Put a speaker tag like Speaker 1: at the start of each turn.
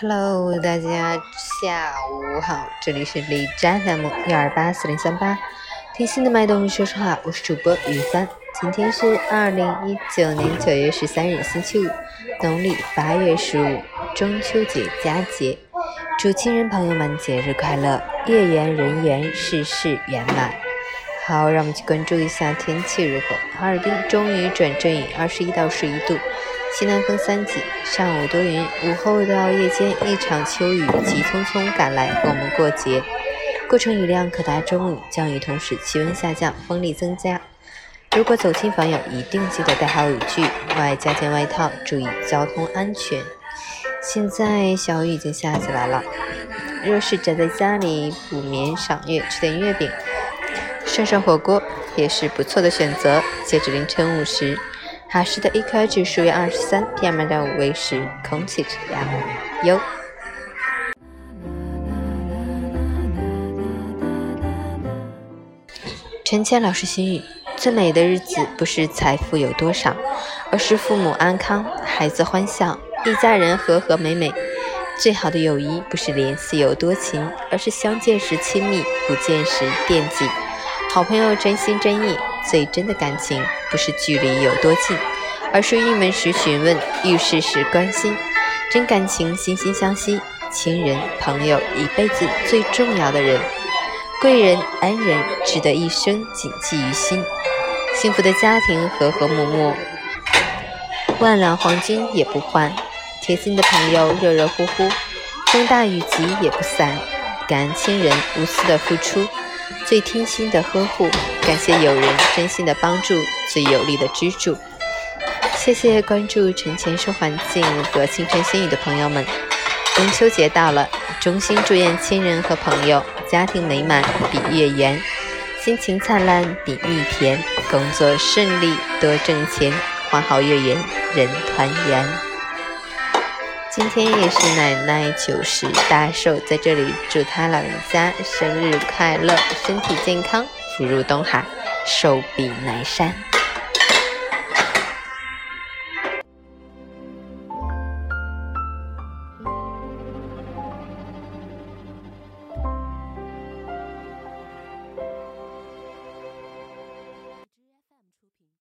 Speaker 1: Hello，大家下午好，这里是李扎 FM 幺二八四零三八，听心的脉动，说实话，我是主播雨帆。今天是二零一九年九月十三日，星期五，农历八月十五，中秋节佳节，祝亲人朋友们节日快乐，月圆人圆，事事圆满。好，让我们去关注一下天气如何。哈尔滨终于转阵雨，二十一到十一度。西南风三级，上午多云，午后到夜间一场秋雨急匆匆赶来和我们过节，过程雨量可达中雨，降雨同时气温下降，风力增加。如果走亲访友，一定记得带好雨具，外加件外套，注意交通安全。现在小雨已经下起来了，若是宅在家里补眠赏月，吃点月饼，涮涮火锅也是不错的选择。截止凌晨五时。哈市的 AQI 指数为二十三，PM 二点五为十，空气质量优。陈谦老师心语：最美的日子不是财富有多少，而是父母安康，孩子欢笑，一家人和和美美。最好的友谊不是联系有多勤，而是相见时亲密，不见时惦记。好朋友真心真意。最真的感情不是距离有多近，而是郁闷时询问，遇事时关心。真感情惺惺相惜，亲人朋友一辈子最重要的人，贵人恩人值得一生谨记于心。幸福的家庭和和睦睦，万两黄金也不换。贴心的朋友热热乎乎，风大雨急也不散。感恩亲人无私的付出。最贴心的呵护，感谢友人真心的帮助，最有力的支柱。谢谢关注陈前说环境和青春心语的朋友们。中秋节到了，衷心祝愿亲人和朋友家庭美满比月圆，心情灿烂比蜜甜，工作顺利多挣钱，花好月圆人团圆。今天也是奶奶九十大寿，在这里祝她老人家生日快乐，身体健康，福如东海，寿比南山。